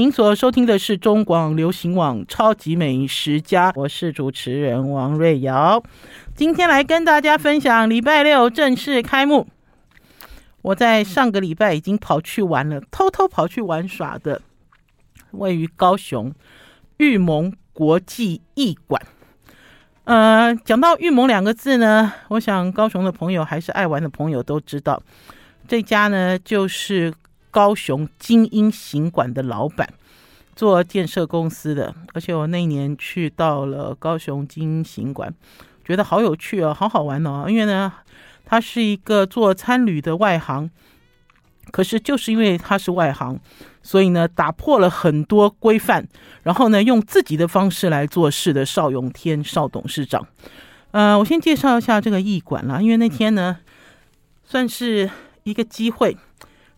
您所收听的是中广流行网《超级美食家》，我是主持人王瑞瑶。今天来跟大家分享礼拜六正式开幕。我在上个礼拜已经跑去玩了，偷偷跑去玩耍的，位于高雄玉盟国际艺馆。呃，讲到玉盟两个字呢，我想高雄的朋友还是爱玩的朋友都知道，这家呢就是。高雄精英行馆的老板，做建设公司的，而且我那一年去到了高雄精英行馆，觉得好有趣哦，好好玩哦。因为呢，他是一个做餐旅的外行，可是就是因为他是外行，所以呢，打破了很多规范，然后呢，用自己的方式来做事的邵永天邵董事长。呃，我先介绍一下这个艺馆啦，因为那天呢，算是一个机会。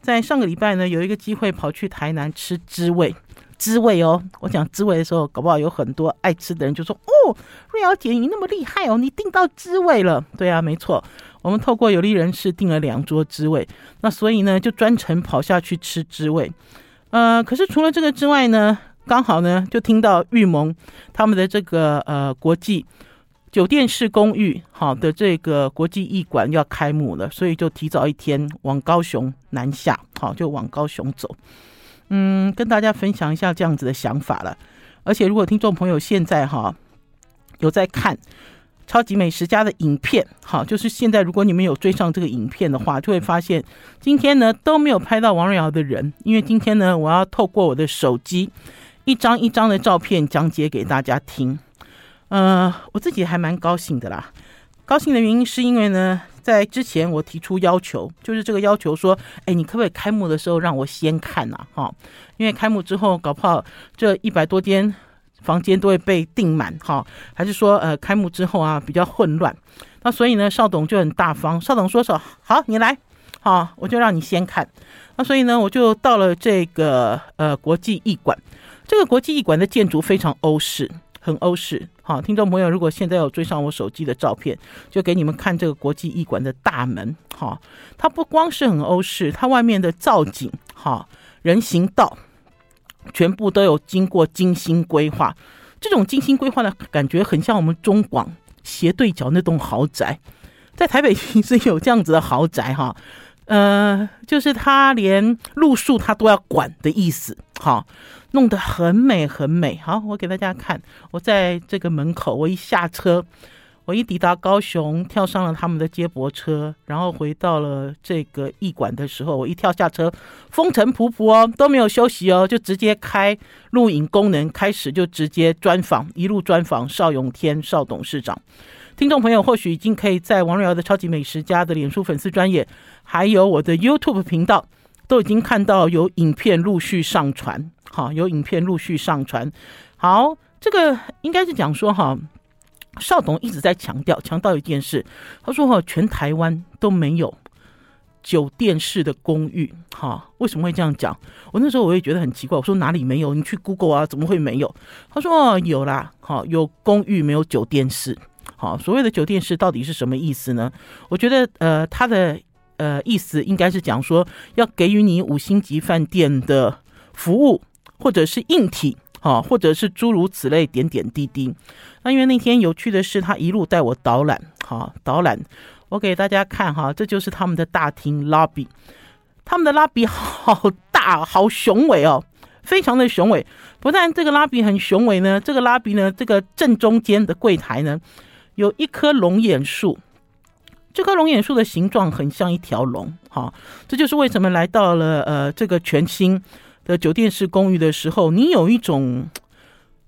在上个礼拜呢，有一个机会跑去台南吃滋味，滋味哦。我讲滋味的时候，搞不好有很多爱吃的人就说：“哦，瑞瑶姐你那么厉害哦，你订到滋味了。”对啊，没错，我们透过有利人士订了两桌滋味，那所以呢就专程跑下去吃滋味。呃，可是除了这个之外呢，刚好呢就听到玉盟他们的这个呃国际。酒店式公寓，好的，这个国际艺馆要开幕了，所以就提早一天往高雄南下，好，就往高雄走。嗯，跟大家分享一下这样子的想法了。而且，如果听众朋友现在哈有在看超级美食家的影片，好，就是现在如果你们有追上这个影片的话，就会发现今天呢都没有拍到王瑞瑶的人，因为今天呢我要透过我的手机一张一张的照片讲解给大家听。呃，我自己还蛮高兴的啦。高兴的原因是因为呢，在之前我提出要求，就是这个要求说，哎，你可不可以开幕的时候让我先看呐？哈，因为开幕之后搞不好这一百多间房间都会被订满，哈，还是说呃开幕之后啊比较混乱？那所以呢，邵董就很大方，邵董说说好，你来，好，我就让你先看。那所以呢，我就到了这个呃国际艺馆，这个国际艺馆的建筑非常欧式。很欧式，好，听众朋友，如果现在有追上我手机的照片，就给你们看这个国际艺馆的大门，哈，它不光是很欧式，它外面的造景，哈，人行道，全部都有经过精心规划。这种精心规划的感觉，很像我们中广斜对角那栋豪宅，在台北其实有这样子的豪宅，哈，呃，就是它连路数它都要管的意思，哈。弄得很美很美，好，我给大家看。我在这个门口，我一下车，我一抵达高雄，跳上了他们的接驳车，然后回到了这个驿馆的时候，我一跳下车，风尘仆仆哦，都没有休息哦，就直接开录影功能，开始就直接专访，一路专访邵永天邵董事长。听众朋友或许已经可以在王瑞瑶的超级美食家的脸书粉丝专页，还有我的 YouTube 频道，都已经看到有影片陆续上传。好，有影片陆续上传。好，这个应该是讲说哈，邵董一直在强调强调一件事，他说哈，全台湾都没有酒店式的公寓。哈，为什么会这样讲？我那时候我也觉得很奇怪，我说哪里没有？你去 Google 啊，怎么会没有？他说有啦，好，有公寓没有酒店式。好，所谓的酒店式到底是什么意思呢？我觉得呃，他的呃意思应该是讲说要给予你五星级饭店的服务。或者是硬体，哈，或者是诸如此类点点滴滴。那因为那天有趣的是，他一路带我导览，哈，导览，我给大家看哈，这就是他们的大厅 lobby，他们的 lobby 好大，好雄伟哦，非常的雄伟。不但这个 lobby 很雄伟呢，这个 lobby 呢，这个正中间的柜台呢，有一棵龙眼树，这棵龙眼树的形状很像一条龙，哈，这就是为什么来到了呃这个全新。的酒店式公寓的时候，你有一种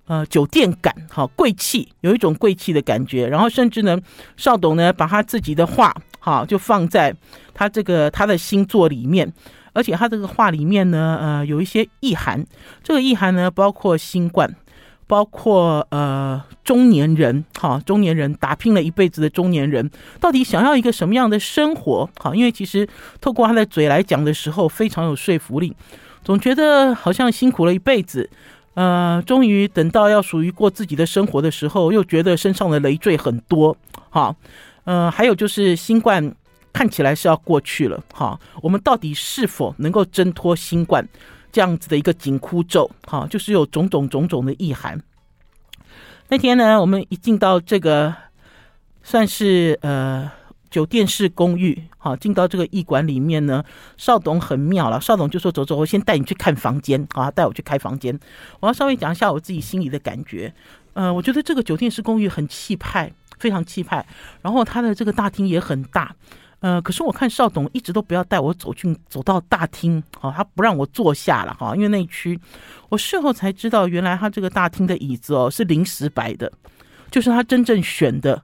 呃酒店感，好贵气，有一种贵气的感觉。然后甚至呢，邵董呢把他自己的画，好就放在他这个他的新作里面，而且他这个画里面呢，呃有一些意涵。这个意涵呢，包括新冠，包括呃中年人，哈中年人打拼了一辈子的中年人，到底想要一个什么样的生活？哈，因为其实透过他的嘴来讲的时候，非常有说服力。总觉得好像辛苦了一辈子，呃，终于等到要属于过自己的生活的时候，又觉得身上的累赘很多，哈，呃，还有就是新冠看起来是要过去了，哈，我们到底是否能够挣脱新冠，这样子的一个紧箍咒，哈，就是有种种种种的意涵。那天呢，我们一进到这个算是呃酒店式公寓，好，进到这个驿馆里面呢，邵董很妙了。邵董就说：“走走，我先带你去看房间，啊，带我去开房间。”我要稍微讲一下我自己心里的感觉。呃，我觉得这个酒店式公寓很气派，非常气派。然后它的这个大厅也很大。呃，可是我看邵董一直都不要带我走进走到大厅，哦，他不让我坐下了哈，因为那区，我事后才知道，原来他这个大厅的椅子哦是临时摆的，就是他真正选的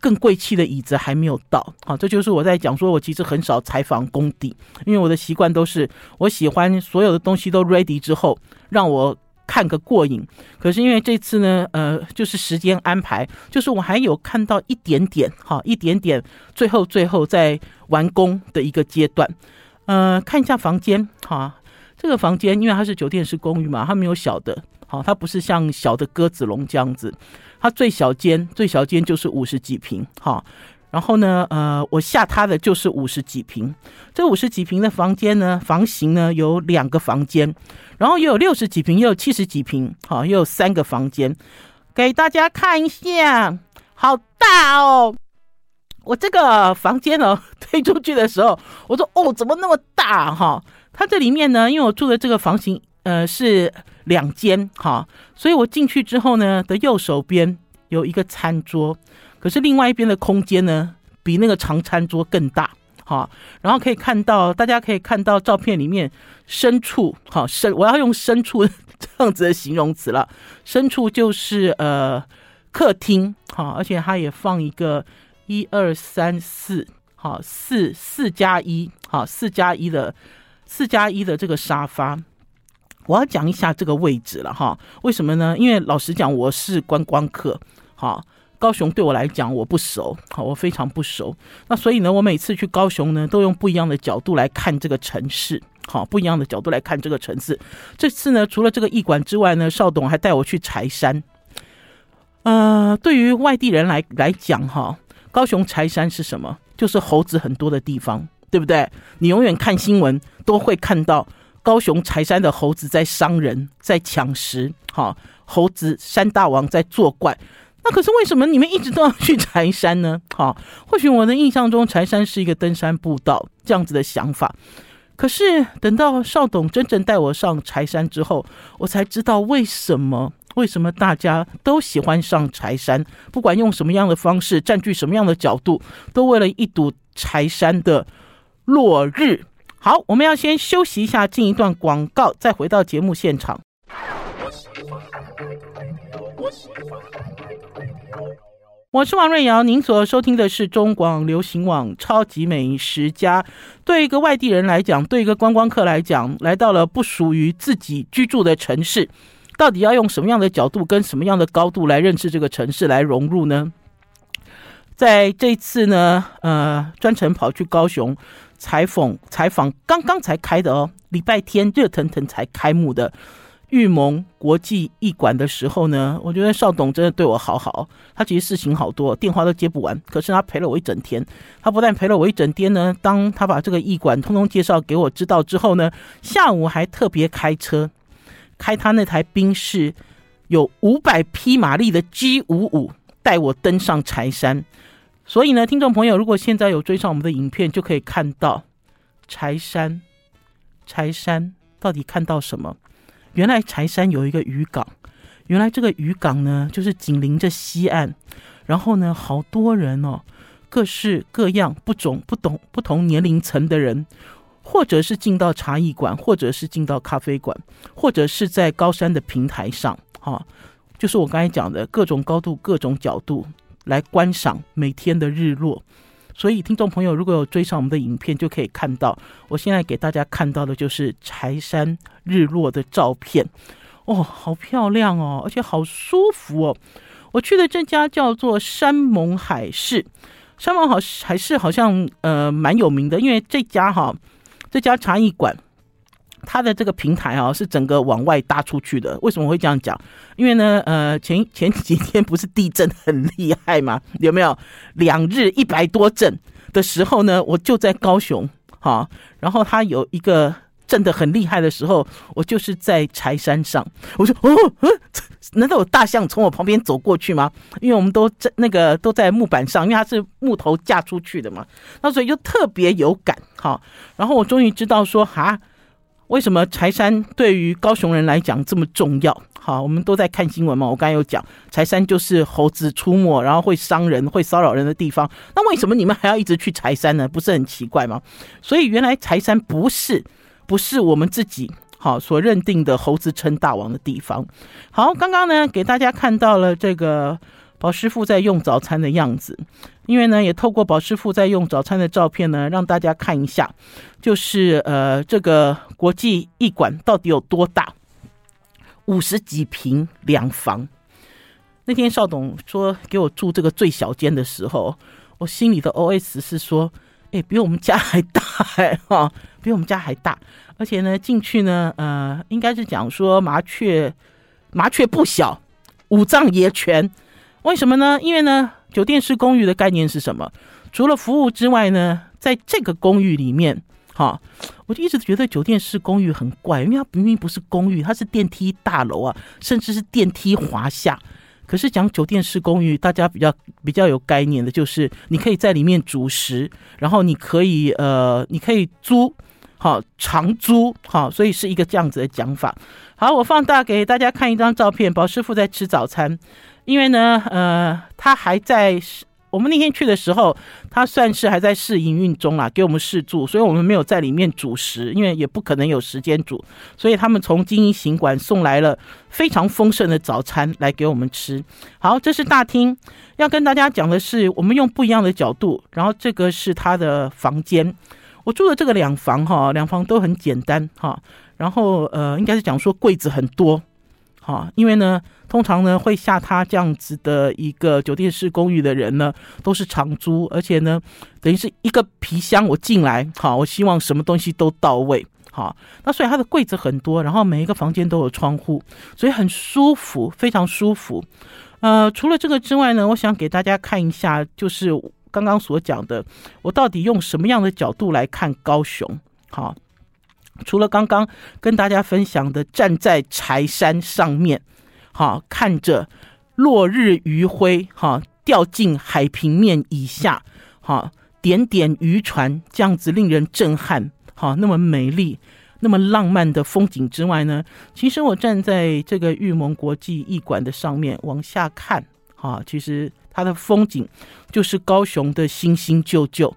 更贵气的椅子还没有到，好，这就是我在讲说，我其实很少采访工地，因为我的习惯都是我喜欢所有的东西都 ready 之后让我。看个过瘾，可是因为这次呢，呃，就是时间安排，就是我还有看到一点点，哈，一点点，最后最后在完工的一个阶段，呃，看一下房间，哈，这个房间因为它是酒店式公寓嘛，它没有小的，好，它不是像小的鸽子笼这样子，它最小间最小间就是五十几平，哈。然后呢，呃，我下他的就是五十几平，这五十几平的房间呢，房型呢有两个房间，然后也有六十几平，也有七十几平，好，也有三个房间，给大家看一下，好大哦！我这个房间呢推出去的时候，我说哦，怎么那么大哈？它这里面呢，因为我住的这个房型，呃，是两间哈，所以我进去之后呢，的右手边有一个餐桌。可是另外一边的空间呢，比那个长餐桌更大，哈，然后可以看到，大家可以看到照片里面深处，哈，深，我要用深处这样子的形容词了，深处就是呃客厅，哈，而且它也放一个一二三四，好，四四加一，好，四加一的四加一的这个沙发，我要讲一下这个位置了，哈，为什么呢？因为老实讲，我是观光客，哈。高雄对我来讲我不熟，好，我非常不熟。那所以呢，我每次去高雄呢，都用不一样的角度来看这个城市，好，不一样的角度来看这个城市。这次呢，除了这个驿馆之外呢，邵董还带我去柴山。呃，对于外地人来来讲，哈，高雄柴山是什么？就是猴子很多的地方，对不对？你永远看新闻都会看到高雄柴山的猴子在伤人，在抢食，哈，猴子山大王在作怪。那可是为什么你们一直都要去柴山呢？好，或许我的印象中柴山是一个登山步道这样子的想法。可是等到邵董真正带我上柴山之后，我才知道为什么为什么大家都喜欢上柴山，不管用什么样的方式，占据什么样的角度，都为了一睹柴山的落日。好，我们要先休息一下，进一段广告，再回到节目现场。我是王瑞瑶，您所收听的是中广流行网《超级美食家》。对一个外地人来讲，对一个观光客来讲，来到了不属于自己居住的城市，到底要用什么样的角度跟什么样的高度来认识这个城市，来融入呢？在这次呢，呃，专程跑去高雄采访采访，刚刚才开的哦，礼拜天热腾腾才开幕的。玉盟国际驿馆的时候呢，我觉得邵董真的对我好好。他其实事情好多，电话都接不完。可是他陪了我一整天。他不但陪了我一整天呢，当他把这个驿馆通通介绍给我知道之后呢，下午还特别开车，开他那台宾士有五百匹马力的 G 五五带我登上柴山。所以呢，听众朋友，如果现在有追上我们的影片，就可以看到柴山。柴山到底看到什么？原来柴山有一个渔港，原来这个渔港呢，就是紧邻着西岸，然后呢，好多人哦，各式各样、不种不懂、不同年龄层的人，或者是进到茶艺馆，或者是进到咖啡馆，或者是在高山的平台上，哈，就是我刚才讲的各种高度、各种角度来观赏每天的日落。所以，听众朋友，如果有追上我们的影片，就可以看到，我现在给大家看到的就是柴山日落的照片。哦，好漂亮哦，而且好舒服哦。我去的这家叫做山盟海誓，山盟好海誓好像呃蛮有名的，因为这家哈，这家茶艺馆。它的这个平台啊，是整个往外搭出去的。为什么会这样讲？因为呢，呃，前前几天不是地震很厉害吗？有没有两日一百多震的时候呢？我就在高雄，哈，然后它有一个震得很厉害的时候，我就是在柴山上。我说哦，嗯，难道有大象从我旁边走过去吗？因为我们都在那个都在木板上，因为它是木头架出去的嘛，那所以就特别有感。哈，然后我终于知道说哈。为什么柴山对于高雄人来讲这么重要？好，我们都在看新闻嘛。我刚才有讲，柴山就是猴子出没，然后会伤人、会骚扰人的地方。那为什么你们还要一直去柴山呢？不是很奇怪吗？所以原来柴山不是不是我们自己好所认定的猴子称大王的地方。好，刚刚呢给大家看到了这个宝师傅在用早餐的样子。因为呢，也透过宝师傅在用早餐的照片呢，让大家看一下，就是呃，这个国际艺馆到底有多大？五十几平两房。那天邵董说给我住这个最小间的时候，我心里的 OS 是说，哎，比我们家还大哎哈，比我们家还大。而且呢，进去呢，呃，应该是讲说麻雀，麻雀不小，五脏也全。为什么呢？因为呢。酒店式公寓的概念是什么？除了服务之外呢，在这个公寓里面，哈，我就一直觉得酒店式公寓很怪，因为它明明不是公寓，它是电梯大楼啊，甚至是电梯华厦。可是讲酒店式公寓，大家比较比较有概念的就是，你可以在里面煮食，然后你可以呃，你可以租，好长租，好，所以是一个这样子的讲法。好，我放大给大家看一张照片，宝师傅在吃早餐。因为呢，呃，他还在我们那天去的时候，他算是还在试营运中啦，给我们试住，所以我们没有在里面煮食，因为也不可能有时间煮，所以他们从经营行馆送来了非常丰盛的早餐来给我们吃。好，这是大厅，要跟大家讲的是，我们用不一样的角度，然后这个是他的房间，我住的这个两房哈，两房都很简单哈，然后呃，应该是讲说柜子很多。哈，因为呢，通常呢会下他这样子的一个酒店式公寓的人呢，都是长租，而且呢，等于是一个皮箱我进来，好，我希望什么东西都到位，好，那所以他的柜子很多，然后每一个房间都有窗户，所以很舒服，非常舒服。呃，除了这个之外呢，我想给大家看一下，就是刚刚所讲的，我到底用什么样的角度来看高雄，好。除了刚刚跟大家分享的，站在柴山上面，哈，看着落日余晖，哈，掉进海平面以下，哈，点点渔船这样子令人震撼，哈，那么美丽、那么浪漫的风景之外呢，其实我站在这个玉蒙国际艺馆的上面往下看，哈，其实它的风景就是高雄的新新旧旧，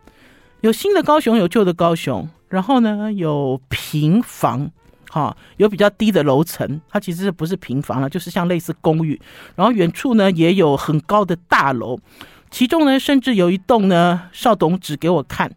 有新的高雄，有旧的高雄。然后呢，有平房，哈，有比较低的楼层，它其实不是平房了，就是像类似公寓。然后远处呢，也有很高的大楼，其中呢，甚至有一栋呢，邵董指给我看，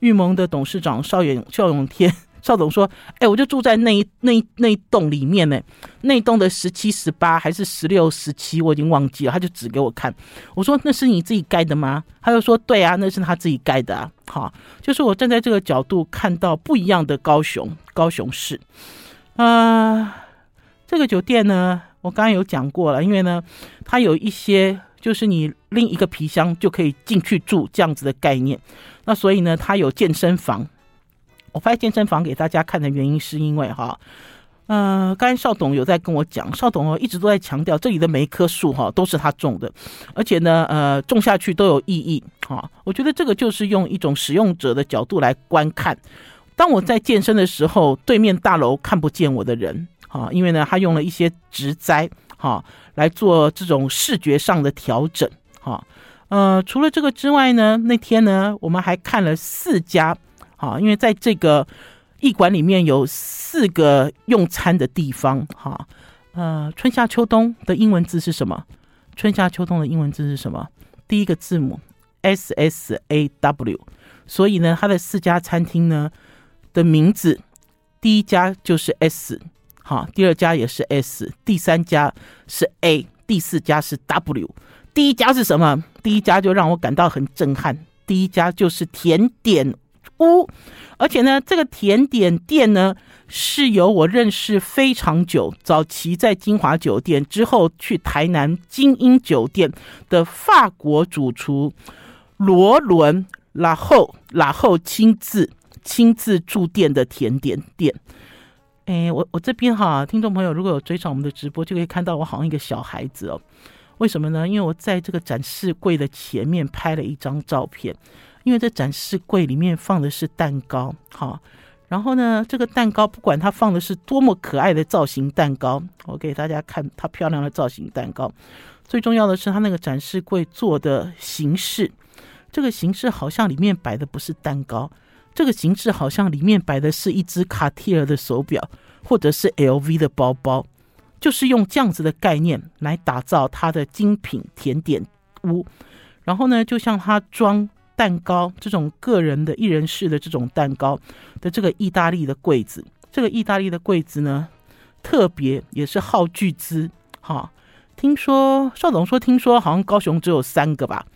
玉蒙的董事长邵永邵永天。邵总说：“哎，我就住在那一那一那一栋里面呢，那栋的十七、十八还是十六、十七，我已经忘记了。他就指给我看，我说那是你自己盖的吗？他就说对啊，那是他自己盖的啊。好，就是我站在这个角度看到不一样的高雄，高雄市。啊、这个酒店呢，我刚刚有讲过了，因为呢，它有一些就是你拎一个皮箱就可以进去住这样子的概念，那所以呢，它有健身房。”我拍健身房给大家看的原因，是因为哈，呃，刚才邵董有在跟我讲，邵董哦一直都在强调，这里的每一棵树哈都是他种的，而且呢，呃，种下去都有意义哈。我觉得这个就是用一种使用者的角度来观看。当我在健身的时候，对面大楼看不见我的人哈，因为呢，他用了一些植栽哈来做这种视觉上的调整哈。呃，除了这个之外呢，那天呢，我们还看了四家。啊，因为在这个艺馆里面有四个用餐的地方，哈，呃，春夏秋冬的英文字是什么？春夏秋冬的英文字是什么？第一个字母 S S A W，所以呢，它的四家餐厅呢的名字，第一家就是 S，好，第二家也是 S，第三家是 A，第四家是 W，第一家是什么？第一家就让我感到很震撼，第一家就是甜点。屋，而且呢，这个甜点店呢，是由我认识非常久，早期在金华酒店，之后去台南精英酒店的法国主厨罗伦拉后拉后亲自亲自驻店的甜点店。哎，我我这边哈，听众朋友如果有追上我们的直播，就可以看到我好像一个小孩子哦。为什么呢？因为我在这个展示柜的前面拍了一张照片，因为这展示柜里面放的是蛋糕，哈。然后呢，这个蛋糕不管它放的是多么可爱的造型蛋糕，我给大家看它漂亮的造型蛋糕。最重要的是它那个展示柜做的形式，这个形式好像里面摆的不是蛋糕。这个形式好像里面摆的是一只卡地尔的手表，或者是 LV 的包包，就是用这样子的概念来打造它的精品甜点屋。然后呢，就像它装蛋糕这种个人的一人式的这种蛋糕的这个意大利的柜子，这个意大利的柜子呢，特别也是耗巨资。哈，听说邵总说，听说好像高雄只有三个吧？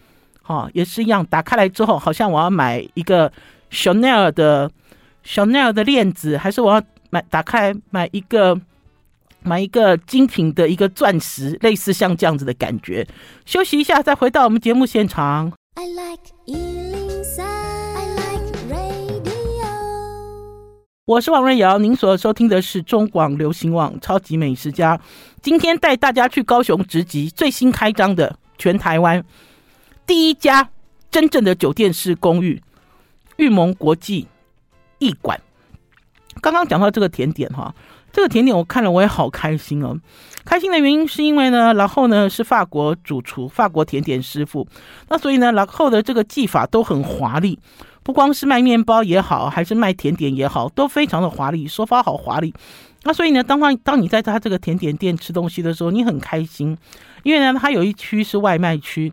哈，也是一样，打开来之后，好像我要买一个。Chanel 的 Chanel 的链子，还是我要买打开买一个买一个精品的一个钻石，类似像这样子的感觉。休息一下，再回到我们节目现场。I like 103, I like radio。我是王瑞瑶，您所收听的是中广流行网超级美食家。今天带大家去高雄直击最新开张的全台湾第一家真正的酒店式公寓。玉蒙国际驿馆，刚刚讲到这个甜点哈，这个甜点我看了我也好开心哦。开心的原因是因为呢，然后呢是法国主厨，法国甜点师傅，那所以呢，然后的这个技法都很华丽，不光是卖面包也好，还是卖甜点也好，都非常的华丽，手法好华丽。那所以呢，当他当你在他这个甜点店吃东西的时候，你很开心，因为呢，它有一区是外卖区。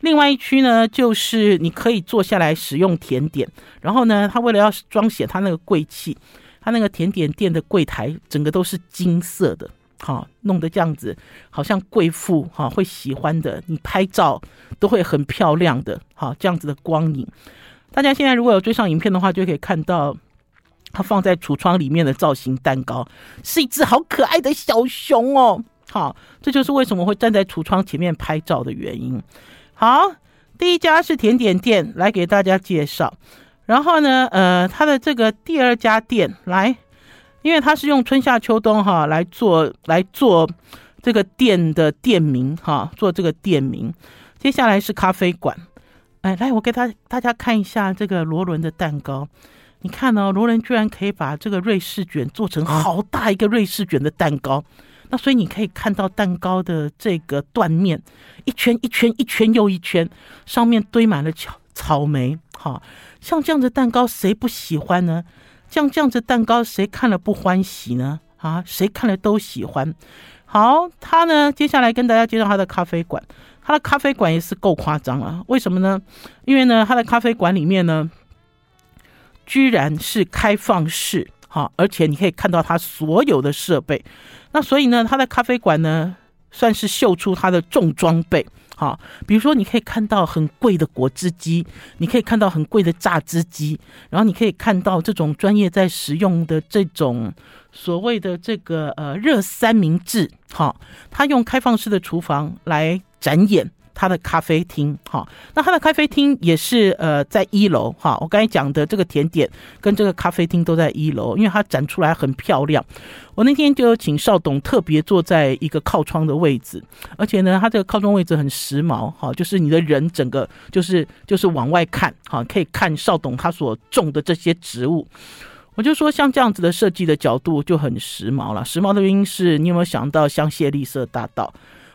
另外一区呢，就是你可以坐下来使用甜点。然后呢，他为了要彰显他那个贵气，他那个甜点店的柜台整个都是金色的，好，弄得这样子，好像贵妇哈会喜欢的，你拍照都会很漂亮的，好，这样子的光影。大家现在如果有追上影片的话，就可以看到他放在橱窗里面的造型蛋糕，是一只好可爱的小熊哦。好，这就是为什么会站在橱窗前面拍照的原因。好，第一家是甜点店，来给大家介绍。然后呢，呃，他的这个第二家店来，因为他是用春夏秋冬哈来做来做这个店的店名哈，做这个店名。接下来是咖啡馆，哎，来，我给他大家看一下这个罗伦的蛋糕。你看哦，罗伦居然可以把这个瑞士卷做成好大一个瑞士卷的蛋糕。那所以你可以看到蛋糕的这个断面，一圈一圈一圈又一圈，上面堆满了草草莓，哈，像这样子蛋糕谁不喜欢呢？像这样子蛋糕谁看了不欢喜呢？啊，谁看了都喜欢。好，他呢，接下来跟大家介绍他的咖啡馆，他的咖啡馆也是够夸张了。为什么呢？因为呢，他的咖啡馆里面呢，居然是开放式。好，而且你可以看到他所有的设备，那所以呢，他的咖啡馆呢，算是秀出他的重装备。好，比如说你可以看到很贵的果汁机，你可以看到很贵的榨汁机，然后你可以看到这种专业在使用的这种所谓的这个呃热三明治。好，他用开放式的厨房来展演。他的咖啡厅，哈，那他的咖啡厅也是呃在一楼，哈，我刚才讲的这个甜点跟这个咖啡厅都在一楼，因为它展出来很漂亮。我那天就请邵董特别坐在一个靠窗的位置，而且呢，他这个靠窗位置很时髦，哈，就是你的人整个就是就是往外看，哈，可以看邵董他所种的这些植物。我就说像这样子的设计的角度就很时髦了。时髦的原因是你有没有想到香榭丽舍大道？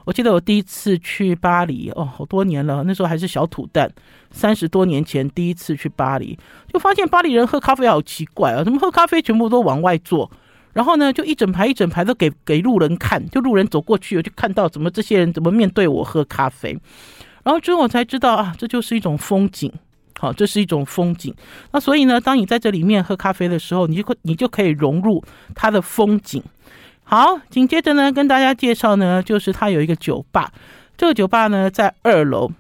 我记得我第一次去巴黎哦，好多年了，那时候还是小土蛋，三十多年前第一次去巴黎，就发现巴黎人喝咖啡好奇怪啊，怎么喝咖啡全部都往外坐，然后呢就一整排一整排都给给路人看，就路人走过去我就看到怎么这些人怎么面对我喝咖啡，然后之后我才知道啊，这就是一种风景，好，这是一种风景。那所以呢，当你在这里面喝咖啡的时候，你就可你就可以融入它的风景。好，紧接着呢，跟大家介绍呢，就是他有一个酒吧。这个酒吧呢，在二楼。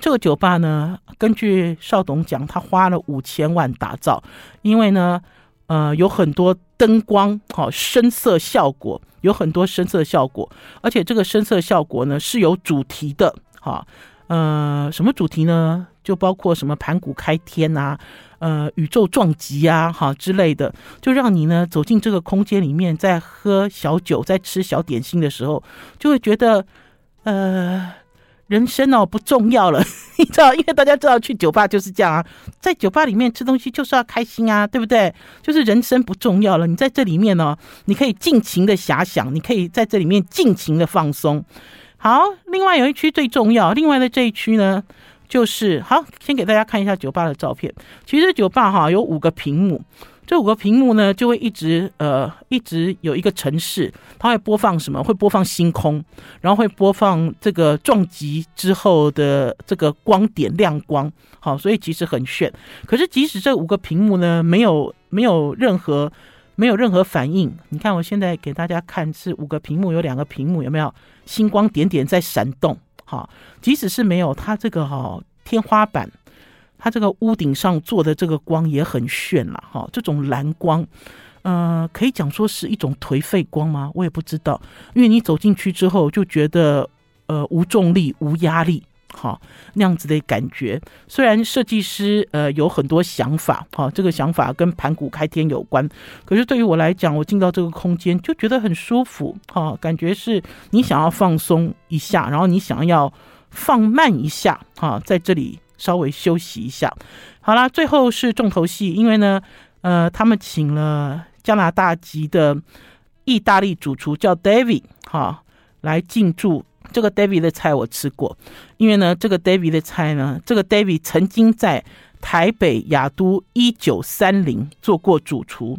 这个酒吧呢，根据邵董讲，他花了五千万打造，因为呢，呃，有很多灯光，好，深色效果，有很多深色效果，而且这个深色效果呢是有主题的，哈，呃，什么主题呢？就包括什么盘古开天啊，呃，宇宙撞击啊，哈之类的，就让你呢走进这个空间里面，在喝小酒，在吃小点心的时候，就会觉得，呃，人生哦不重要了，你知道，因为大家知道去酒吧就是这样啊，在酒吧里面吃东西就是要开心啊，对不对？就是人生不重要了，你在这里面呢，你可以尽情的遐想，你可以在这里面尽情的放松。好，另外有一区最重要，另外的这一区呢。就是好，先给大家看一下酒吧的照片。其实酒吧哈有五个屏幕，这五个屏幕呢就会一直呃一直有一个城市，它会播放什么？会播放星空，然后会播放这个撞击之后的这个光点亮光。好，所以其实很炫。可是即使这五个屏幕呢没有没有任何没有任何反应，你看我现在给大家看是五个屏幕，有两个屏幕有没有星光点点在闪动？好，即使是没有它这个哈天花板，它这个屋顶上做的这个光也很炫了哈。这种蓝光，呃，可以讲说是一种颓废光吗？我也不知道，因为你走进去之后就觉得呃无重力、无压力，哈那样子的感觉。虽然设计师呃有很多想法，哈，这个想法跟盘古开天有关，可是对于我来讲，我进到这个空间就觉得很舒服，哈，感觉是你想要放松一下，然后你想要。放慢一下，哈，在这里稍微休息一下。好啦，最后是重头戏，因为呢，呃，他们请了加拿大籍的意大利主厨叫 David，哈，来进驻。这个 David 的菜我吃过，因为呢，这个 David 的菜呢，这个 David 曾经在台北亚都一九三零做过主厨，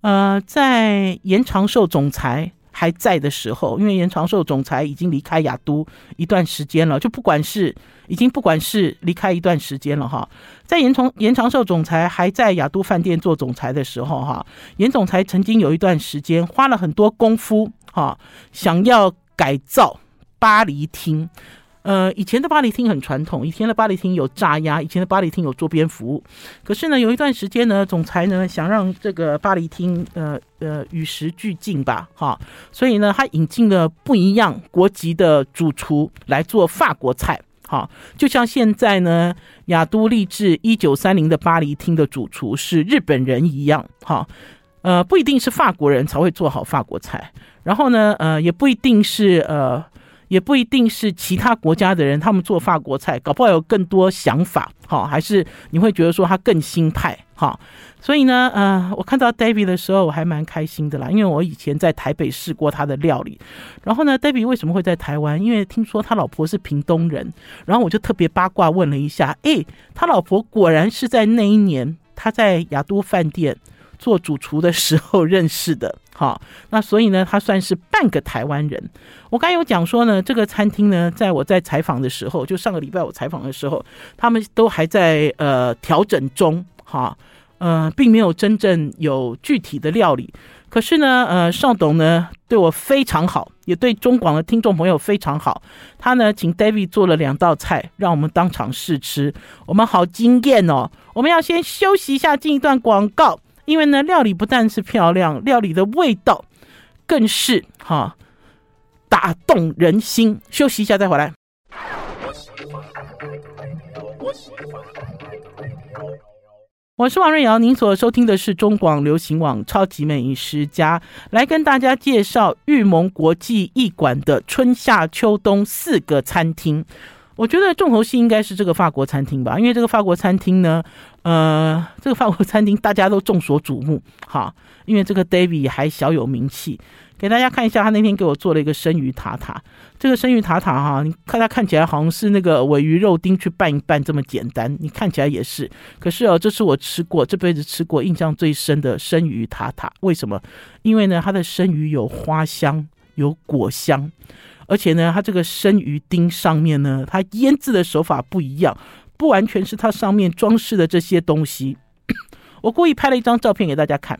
呃，在严长寿总裁。还在的时候，因为严长寿总裁已经离开亚都一段时间了，就不管是已经不管是离开一段时间了哈，在严长严长寿总裁还在亚都饭店做总裁的时候哈，严总裁曾经有一段时间花了很多功夫哈，想要改造巴黎厅。呃，以前的巴黎厅很传统，以前的巴黎厅有炸鸭，以前的巴黎厅有桌边服务。可是呢，有一段时间呢，总裁呢想让这个巴黎厅呃呃与时俱进吧，哈，所以呢，他引进了不一样国籍的主厨来做法国菜，哈，就像现在呢，亚都立志一九三零的巴黎厅的主厨是日本人一样，哈，呃，不一定是法国人才会做好法国菜，然后呢，呃，也不一定是呃。也不一定是其他国家的人，他们做法国菜，搞不好有更多想法，哈，还是你会觉得说他更新派，哈。所以呢，呃，我看到 David 的时候，我还蛮开心的啦，因为我以前在台北试过他的料理。然后呢，David 为什么会在台湾？因为听说他老婆是屏东人，然后我就特别八卦问了一下，诶，他老婆果然是在那一年他在亚都饭店做主厨的时候认识的。好，那所以呢，他算是半个台湾人。我刚有讲说呢，这个餐厅呢，在我在采访的时候，就上个礼拜我采访的时候，他们都还在呃调整中，哈，呃，并没有真正有具体的料理。可是呢，呃，邵董呢对我非常好，也对中广的听众朋友非常好。他呢请 David 做了两道菜，让我们当场试吃，我们好惊艳哦。我们要先休息一下，进一段广告。因为呢，料理不但是漂亮，料理的味道更是哈打动人心。休息一下再回来。我是王瑞瑶，您所收听的是中广流行网《超级美食家》，来跟大家介绍玉蒙国际艺馆的春夏秋冬四个餐厅。我觉得重头戏应该是这个法国餐厅吧，因为这个法国餐厅呢，呃，这个法国餐厅大家都众所瞩目，哈，因为这个 David 还小有名气。给大家看一下，他那天给我做了一个生鱼塔塔，这个生鱼塔塔哈，你看它看起来好像是那个尾鱼肉丁去拌一拌这么简单，你看起来也是，可是哦，这是我吃过这辈子吃过印象最深的生鱼塔塔。为什么？因为呢，它的生鱼有花香，有果香。而且呢，它这个生鱼丁上面呢，它腌制的手法不一样，不完全是它上面装饰的这些东西。我故意拍了一张照片给大家看，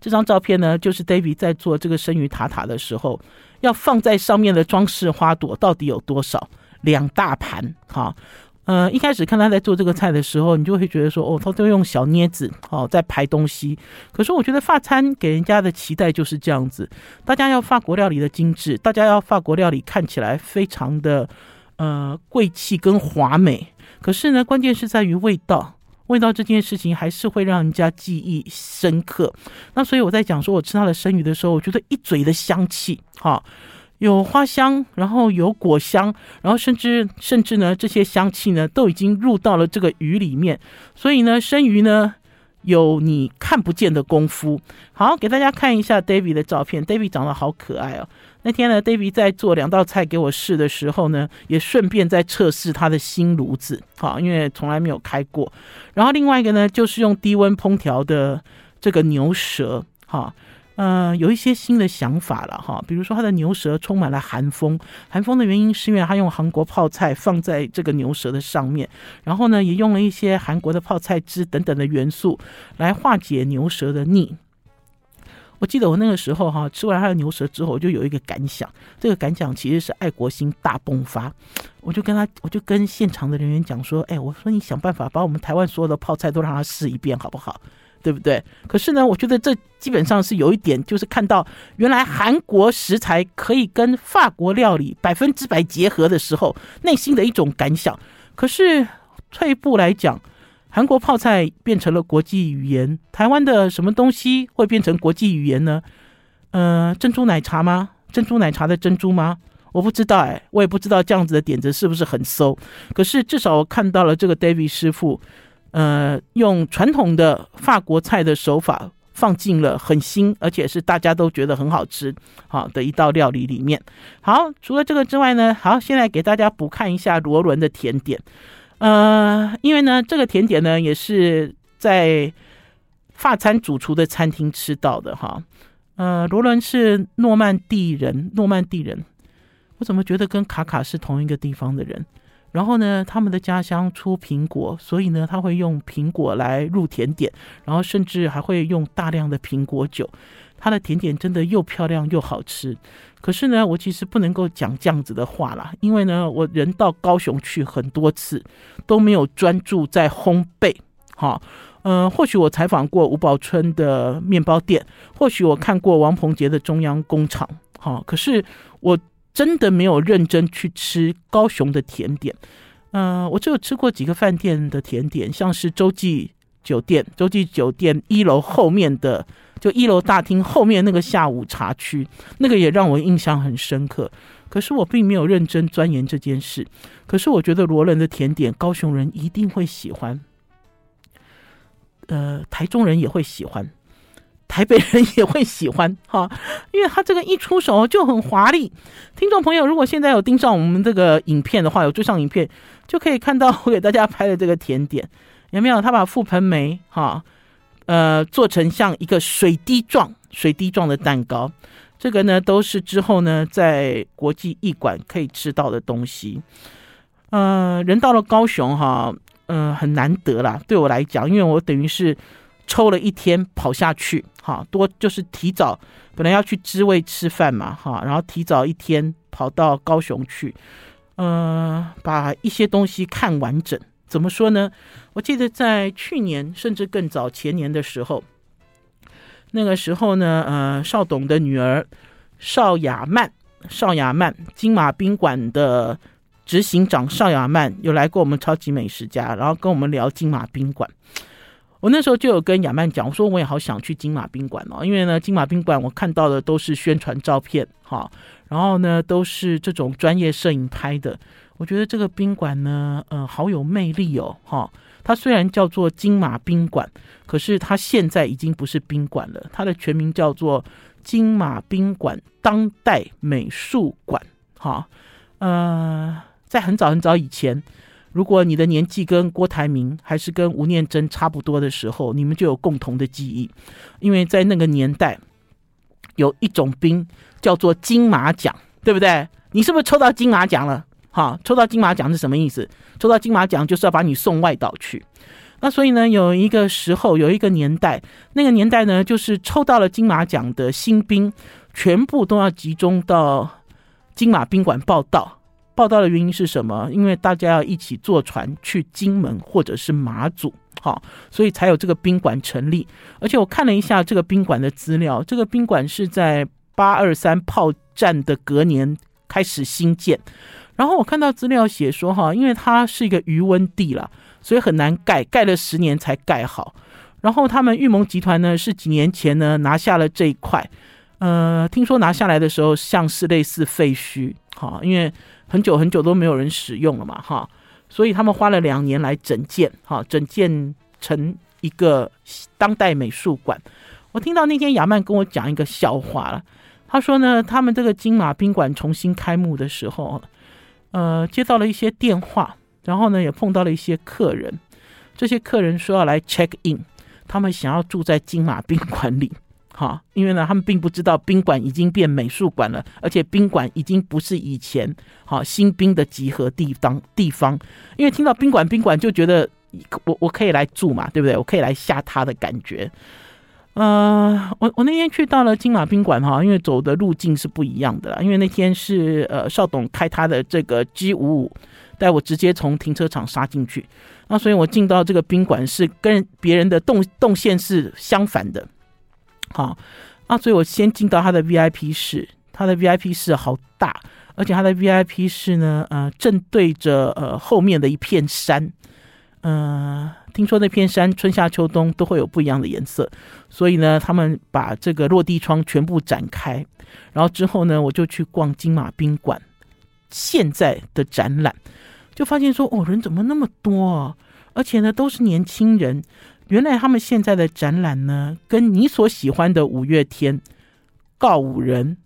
这张照片呢，就是 David 在做这个生鱼塔塔的时候，要放在上面的装饰花朵到底有多少？两大盘，哈。呃，一开始看他在做这个菜的时候，你就会觉得说，哦，他都用小镊子哦在排东西。可是我觉得法餐给人家的期待就是这样子，大家要法国料理的精致，大家要法国料理看起来非常的呃贵气跟华美。可是呢，关键是在于味道，味道这件事情还是会让人家记忆深刻。那所以我在讲说我吃他的生鱼的时候，我觉得一嘴的香气，哈。有花香，然后有果香，然后甚至甚至呢，这些香气呢都已经入到了这个鱼里面，所以呢，生鱼呢有你看不见的功夫。好，给大家看一下 David 的照片，David 长得好可爱哦。那天呢，David 在做两道菜给我试的时候呢，也顺便在测试他的新炉子，好，因为从来没有开过。然后另外一个呢，就是用低温烹调的这个牛舌，哈。呃，有一些新的想法了哈，比如说它的牛舌充满了韩风，韩风的原因是因为它用韩国泡菜放在这个牛舌的上面，然后呢，也用了一些韩国的泡菜汁等等的元素来化解牛舌的腻。我记得我那个时候哈，吃完他的牛舌之后，我就有一个感想，这个感想其实是爱国心大迸发，我就跟他，我就跟现场的人员讲说，哎，我说你想办法把我们台湾所有的泡菜都让他试一遍，好不好？对不对？可是呢，我觉得这基本上是有一点，就是看到原来韩国食材可以跟法国料理百分之百结合的时候，内心的一种感想。可是退一步来讲，韩国泡菜变成了国际语言，台湾的什么东西会变成国际语言呢？呃，珍珠奶茶吗？珍珠奶茶的珍珠吗？我不知道哎，我也不知道这样子的点子是不是很馊。可是至少我看到了这个 David 师傅。呃，用传统的法国菜的手法放进了很新，而且是大家都觉得很好吃好的一道料理里面。好，除了这个之外呢，好，现在给大家补看一下罗伦的甜点。呃，因为呢，这个甜点呢也是在法餐主厨的餐厅吃到的哈。呃，罗伦是诺曼底人，诺曼底人，我怎么觉得跟卡卡是同一个地方的人？然后呢，他们的家乡出苹果，所以呢，他会用苹果来入甜点，然后甚至还会用大量的苹果酒。他的甜点真的又漂亮又好吃。可是呢，我其实不能够讲这样子的话啦，因为呢，我人到高雄去很多次，都没有专注在烘焙。哈，嗯，或许我采访过吴宝春的面包店，或许我看过王鹏杰的中央工厂，哈，可是我。真的没有认真去吃高雄的甜点，嗯、我只有吃过几个饭店的甜点，像是洲际酒店，洲际酒店一楼后面的，就一楼大厅后面那个下午茶区，那个也让我印象很深刻。可是我并没有认真钻研这件事。可是我觉得罗伦的甜点，高雄人一定会喜欢，呃，台中人也会喜欢。台北人也会喜欢哈，因为他这个一出手就很华丽。听众朋友，如果现在有盯上我们这个影片的话，有追上影片，就可以看到我给大家拍的这个甜点，有没有？他把覆盆梅哈，呃，做成像一个水滴状、水滴状的蛋糕，这个呢都是之后呢在国际艺馆可以吃到的东西。呃，人到了高雄哈，嗯、很难得啦，对我来讲，因为我等于是。抽了一天跑下去，哈，多就是提早，本来要去知味吃饭嘛，哈，然后提早一天跑到高雄去，呃，把一些东西看完整。怎么说呢？我记得在去年甚至更早前年的时候，那个时候呢，呃，邵董的女儿邵雅曼，邵雅曼金马宾馆的执行长邵雅曼有来过我们超级美食家，然后跟我们聊金马宾馆。我那时候就有跟亚曼讲，我说我也好想去金马宾馆哦，因为呢，金马宾馆我看到的都是宣传照片哈，然后呢都是这种专业摄影拍的。我觉得这个宾馆呢，呃，好有魅力哦哈。它虽然叫做金马宾馆，可是它现在已经不是宾馆了，它的全名叫做金马宾馆当代美术馆哈。呃，在很早很早以前。如果你的年纪跟郭台铭还是跟吴念真差不多的时候，你们就有共同的记忆，因为在那个年代，有一种兵叫做金马奖，对不对？你是不是抽到金马奖了？哈，抽到金马奖是什么意思？抽到金马奖就是要把你送外岛去。那所以呢，有一个时候，有一个年代，那个年代呢，就是抽到了金马奖的新兵，全部都要集中到金马宾馆报道。报道的原因是什么？因为大家要一起坐船去金门或者是马祖，好，所以才有这个宾馆成立。而且我看了一下这个宾馆的资料，这个宾馆是在八二三炮战的隔年开始兴建，然后我看到资料写说哈，因为它是一个余温地了，所以很难盖，盖了十年才盖好。然后他们玉盟集团呢是几年前呢拿下了这一块，呃，听说拿下来的时候像是类似废墟，哈，因为很久很久都没有人使用了嘛，哈，所以他们花了两年来整建，哈，整建成一个当代美术馆。我听到那天亚曼跟我讲一个笑话了，他说呢，他们这个金马宾馆重新开幕的时候，呃，接到了一些电话，然后呢也碰到了一些客人，这些客人说要来 check in，他们想要住在金马宾馆里，哈，因为呢他们并不知道宾馆已经变美术馆了，而且宾馆已经不是以前好新兵的集合地方地方，因为听到宾馆宾馆就觉得我我可以来住嘛，对不对？我可以来吓他的感觉。呃，我我那天去到了金马宾馆哈，因为走的路径是不一样的啦。因为那天是呃邵董开他的这个 G 五五，带我直接从停车场杀进去，那所以我进到这个宾馆是跟别人的动动线是相反的，好，那所以我先进到他的 VIP 室，他的 VIP 室好大，而且他的 VIP 室呢，呃，正对着呃后面的一片山，嗯、听说那片山春夏秋冬都会有不一样的颜色，所以呢，他们把这个落地窗全部展开，然后之后呢，我就去逛金马宾馆现在的展览，就发现说哦，人怎么那么多？而且呢，都是年轻人。原来他们现在的展览呢，跟你所喜欢的五月天、告五人，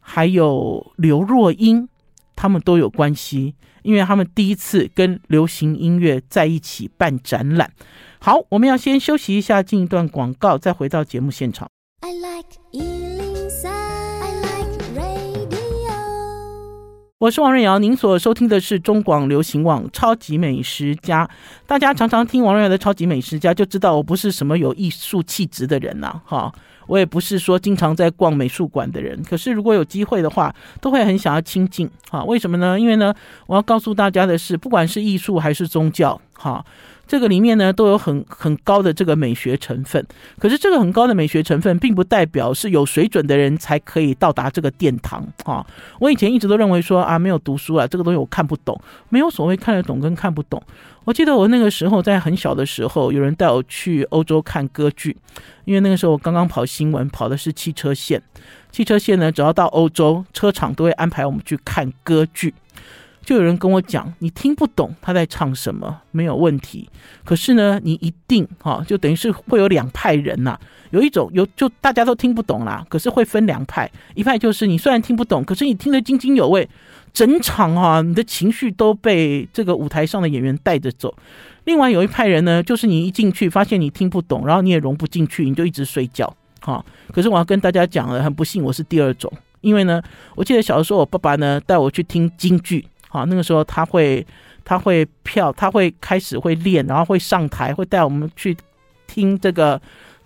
还有刘若英，他们都有关系。因为他们第一次跟流行音乐在一起办展览。好，我们要先休息一下，进一段广告，再回到节目现场。I like 我是王瑞瑶，您所收听的是中广流行网《超级美食家》。大家常常听王瑞瑶的《超级美食家》，就知道我不是什么有艺术气质的人呐、哈。我也不是说经常在逛美术馆的人，可是如果有机会的话，都会很想要亲近。哈，为什么呢？因为呢，我要告诉大家的是，不管是艺术还是宗教，哈，这个里面呢都有很很高的这个美学成分。可是这个很高的美学成分，并不代表是有水准的人才可以到达这个殿堂。哈，我以前一直都认为说啊，没有读书啊，这个东西我看不懂，没有所谓看得懂跟看不懂。我记得我那个时候在很小的时候，有人带我去欧洲看歌剧，因为那个时候我刚刚跑新闻，跑的是汽车线。汽车线呢，只要到欧洲，车厂都会安排我们去看歌剧。就有人跟我讲，你听不懂他在唱什么，没有问题。可是呢，你一定哈，就等于是会有两派人呐。有一种有就大家都听不懂啦，可是会分两派，一派就是你虽然听不懂，可是你听得津津有味。整场啊，你的情绪都被这个舞台上的演员带着走。另外有一派人呢，就是你一进去发现你听不懂，然后你也融不进去，你就一直睡觉。哈，可是我要跟大家讲了，很不幸我是第二种，因为呢，我记得小的时候我爸爸呢带我去听京剧，哈，那个时候他会他会票，他会开始会练，然后会上台，会带我们去听这个。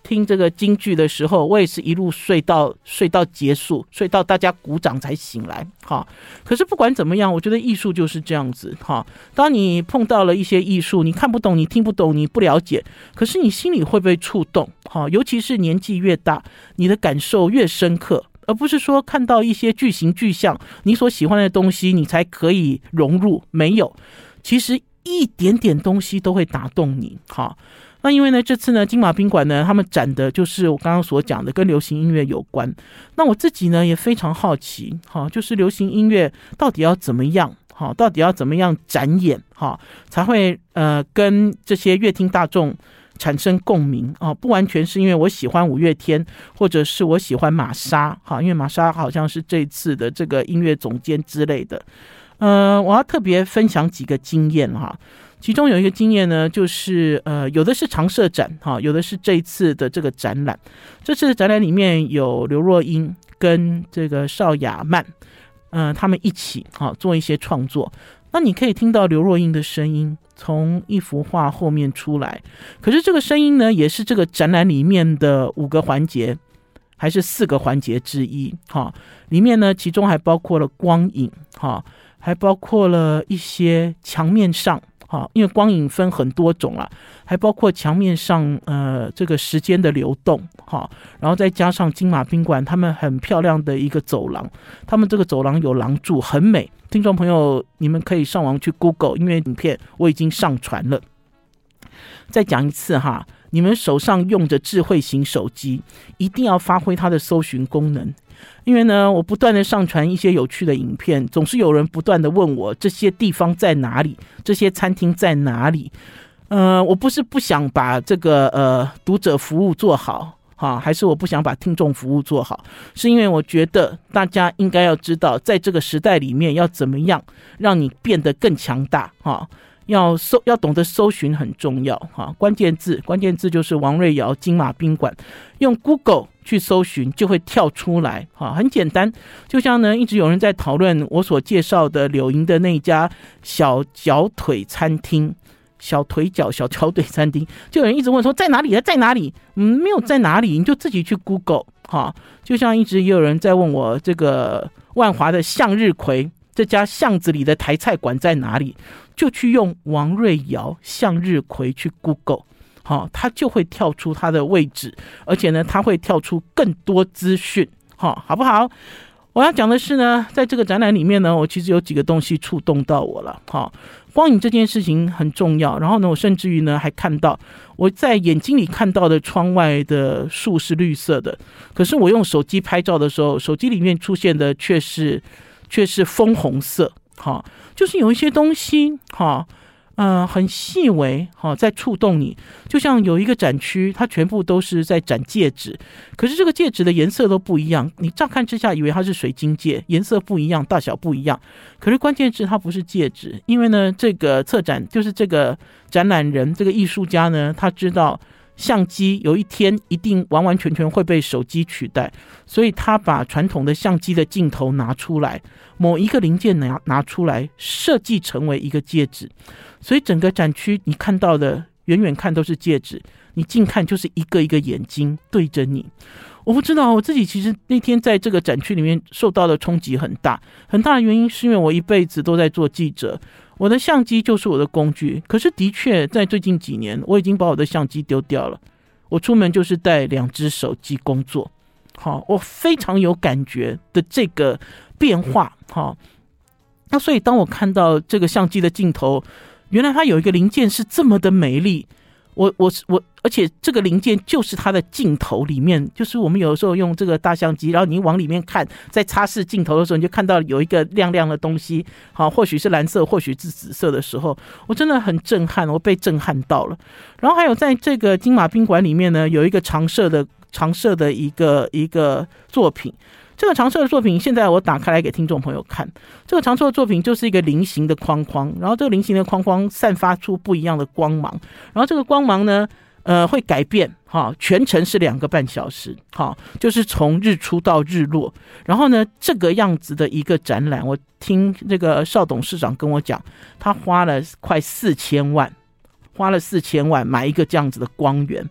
听这个京剧的时候，我也是一路睡到睡到结束，睡到大家鼓掌才醒来。哈，可是不管怎么样，我觉得艺术就是这样子。哈，当你碰到了一些艺术，你看不懂，你听不懂，你不了解，可是你心里会被触动。哈，尤其是年纪越大，你的感受越深刻，而不是说看到一些巨形巨象，你所喜欢的东西，你才可以融入。没有，其实一点点东西都会打动你。哈。那因为呢，这次呢，金马宾馆呢，他们展的就是我刚刚所讲的跟流行音乐有关。那我自己呢也非常好奇，哈，就是流行音乐到底要怎么样，哈，到底要怎么样展演，哈，才会呃跟这些乐听大众产生共鸣啊？不完全是因为我喜欢五月天，或者是我喜欢玛莎，哈，因为玛莎好像是这次的这个音乐总监之类的。呃，我要特别分享几个经验哈。其中有一个经验呢，就是呃，有的是常设展哈，有的是这一次的这个展览。这次的展览里面有刘若英跟这个邵雅曼，嗯、他们一起哈做一些创作。那你可以听到刘若英的声音从一幅画后面出来，可是这个声音呢，也是这个展览里面的五个环节还是四个环节之一哈。里面呢，其中还包括了光影哈，还包括了一些墙面上。哈，因为光影分很多种啊，还包括墙面上呃这个时间的流动哈，然后再加上金马宾馆他们很漂亮的一个走廊，他们这个走廊有廊柱，很美。听众朋友，你们可以上网去 Google，因为影片我已经上传了。再讲一次哈，你们手上用着智慧型手机，一定要发挥它的搜寻功能。因为呢，我不断的上传一些有趣的影片，总是有人不断的问我这些地方在哪里，这些餐厅在哪里。呃，我不是不想把这个呃读者服务做好，哈，还是我不想把听众服务做好，是因为我觉得大家应该要知道，在这个时代里面要怎么样让你变得更强大，哈。要搜，要懂得搜寻很重要哈，关键字，关键字就是王瑞瑶金马宾馆，用 Google 去搜寻就会跳出来哈，很简单。就像呢，一直有人在讨论我所介绍的柳营的那家小脚腿餐厅，小腿脚小脚腿餐厅，就有人一直问说在哪里啊，在哪里？嗯，没有在哪里，你就自己去 Google 哈。就像一直也有人在问我这个万华的向日葵这家巷子里的台菜馆在哪里？就去用王瑞瑶向日葵去 Google，好，它就会跳出它的位置，而且呢，它会跳出更多资讯，好，好不好？我要讲的是呢，在这个展览里面呢，我其实有几个东西触动到我了，好，光影这件事情很重要。然后呢，我甚至于呢还看到我在眼睛里看到的窗外的树是绿色的，可是我用手机拍照的时候，手机里面出现的却是却是枫红色。好，就是有一些东西，哈，呃，很细微，哈，在触动你。就像有一个展区，它全部都是在展戒指，可是这个戒指的颜色都不一样。你乍看之下以为它是水晶戒，颜色不一样，大小不一样。可是关键是它不是戒指，因为呢，这个策展就是这个展览人，这个艺术家呢，他知道。相机有一天一定完完全全会被手机取代，所以他把传统的相机的镜头拿出来，某一个零件拿拿出来，设计成为一个戒指。所以整个展区你看到的远远看都是戒指，你近看就是一个一个眼睛对着你。我不知道我自己其实那天在这个展区里面受到的冲击很大，很大的原因是因为我一辈子都在做记者。我的相机就是我的工具，可是的确在最近几年，我已经把我的相机丢掉了。我出门就是带两只手机工作，好，我非常有感觉的这个变化，好。那所以当我看到这个相机的镜头，原来它有一个零件是这么的美丽。我我我，而且这个零件就是它的镜头里面，就是我们有的时候用这个大相机，然后你往里面看，在擦拭镜头的时候，你就看到有一个亮亮的东西，好，或许是蓝色，或许是紫色的时候，我真的很震撼，我被震撼到了。然后还有在这个金马宾馆里面呢，有一个常设的常设的一个一个作品。这个常设的作品，现在我打开来给听众朋友看。这个常设的作品就是一个菱形的框框，然后这个菱形的框框散发出不一样的光芒，然后这个光芒呢，呃，会改变，哈，全程是两个半小时，哈，就是从日出到日落。然后呢，这个样子的一个展览，我听这个邵董事长跟我讲，他花了快四千万，花了四千万买一个这样子的光源，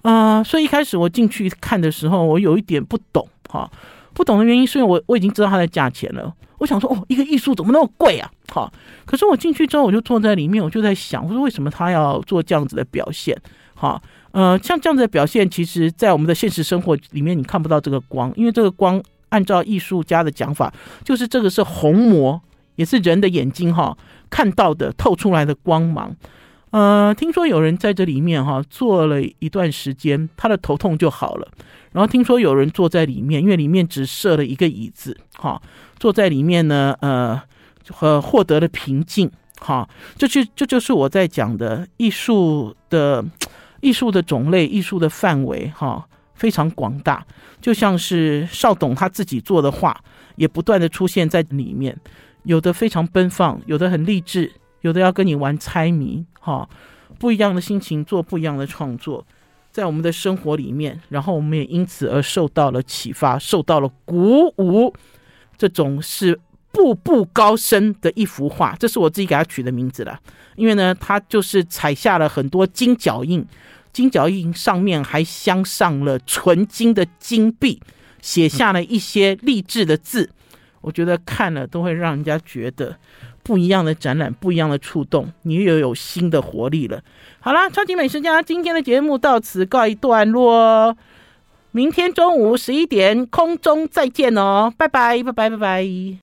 啊、所以一开始我进去看的时候，我有一点不懂，哈。不懂的原因是因为我我已经知道它的价钱了。我想说，哦，一个艺术怎么那么贵啊？好，可是我进去之后，我就坐在里面，我就在想，我说为什么他要做这样子的表现？好，呃，像这样子的表现，其实在我们的现实生活里面，你看不到这个光，因为这个光，按照艺术家的讲法，就是这个是虹膜，也是人的眼睛哈看到的透出来的光芒。呃，听说有人在这里面哈坐了一段时间，他的头痛就好了。然后听说有人坐在里面，因为里面只设了一个椅子，哈，坐在里面呢，呃，和获得了平静，哈，这就这就是我在讲的艺术的艺术的种类、艺术的范围，哈，非常广大。就像是邵董他自己做的画，也不断的出现在里面，有的非常奔放，有的很励志。有的要跟你玩猜谜，哈，不一样的心情做不一样的创作，在我们的生活里面，然后我们也因此而受到了启发，受到了鼓舞。这种是步步高升的一幅画，这是我自己给他取的名字了，因为呢，他就是踩下了很多金脚印，金脚印上面还镶上了纯金的金币，写下了一些励志的字。我觉得看了都会让人家觉得不一样的展览，不一样的触动，你又有新的活力了。好啦，超级美食家今天的节目到此告一段落，明天中午十一点空中再见哦，拜拜拜拜拜拜。